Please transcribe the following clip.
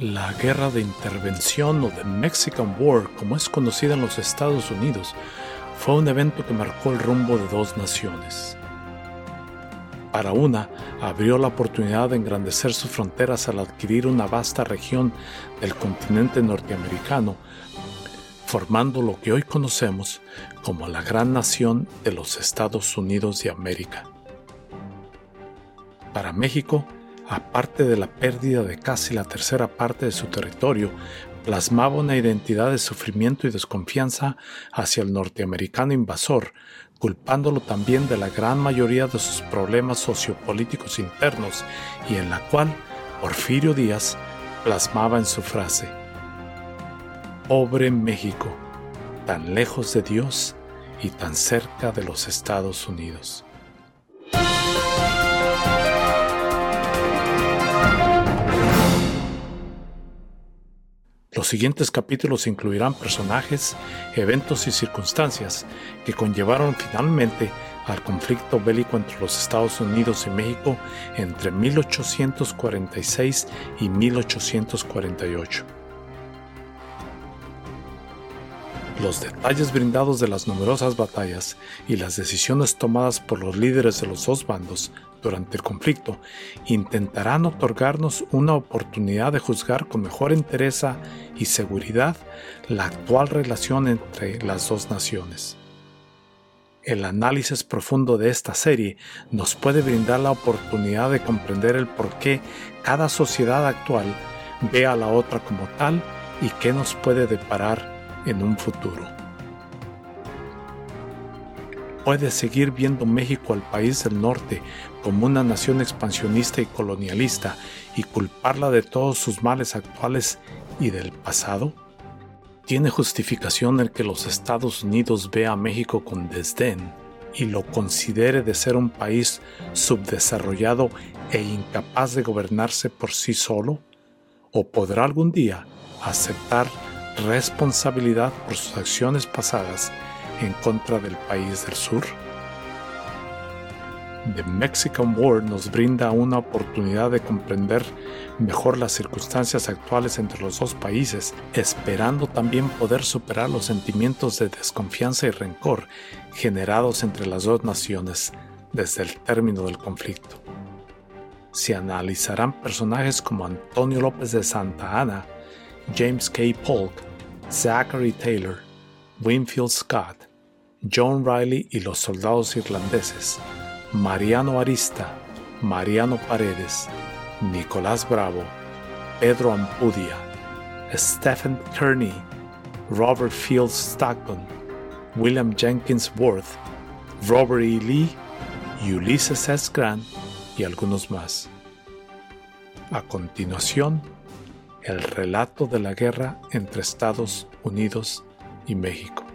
Guerra de Intervención o The Mexican War, como es conocida en los Estados Unidos, fue un evento que marcó el rumbo de dos naciones. Para una, abrió la oportunidad de engrandecer sus fronteras al adquirir una vasta región del continente norteamericano, formando lo que hoy conocemos como la gran nación de los Estados Unidos de América. Para México, aparte de la pérdida de casi la tercera parte de su territorio, plasmaba una identidad de sufrimiento y desconfianza hacia el norteamericano invasor, culpándolo también de la gran mayoría de sus problemas sociopolíticos internos y en la cual Porfirio Díaz plasmaba en su frase, Pobre México, tan lejos de Dios y tan cerca de los Estados Unidos. Los siguientes capítulos incluirán personajes, eventos y circunstancias que conllevaron finalmente al conflicto bélico entre los Estados Unidos y México entre 1846 y 1848. Los detalles brindados de las numerosas batallas y las decisiones tomadas por los líderes de los dos bandos durante el conflicto intentarán otorgarnos una oportunidad de juzgar con mejor entereza y seguridad la actual relación entre las dos naciones. El análisis profundo de esta serie nos puede brindar la oportunidad de comprender el por qué cada sociedad actual ve a la otra como tal y qué nos puede deparar en un futuro. Puede seguir viendo México al país del norte como una nación expansionista y colonialista y culparla de todos sus males actuales y del pasado? ¿Tiene justificación el que los Estados Unidos vea a México con desdén y lo considere de ser un país subdesarrollado e incapaz de gobernarse por sí solo? ¿O podrá algún día aceptar responsabilidad por sus acciones pasadas en contra del país del sur? The Mexican War nos brinda una oportunidad de comprender mejor las circunstancias actuales entre los dos países, esperando también poder superar los sentimientos de desconfianza y rencor generados entre las dos naciones desde el término del conflicto. Se analizarán personajes como Antonio López de Santa Ana, James K. Polk, Zachary Taylor, Winfield Scott, John Riley y los soldados irlandeses, Mariano Arista, Mariano Paredes, Nicolás Bravo, Pedro Ampudia, Stephen Kearney, Robert Fields Stockton, William Jenkins Worth, Robert E. Lee, Ulysses S. Grant y algunos más. A continuación, el relato de la guerra entre Estados Unidos y México.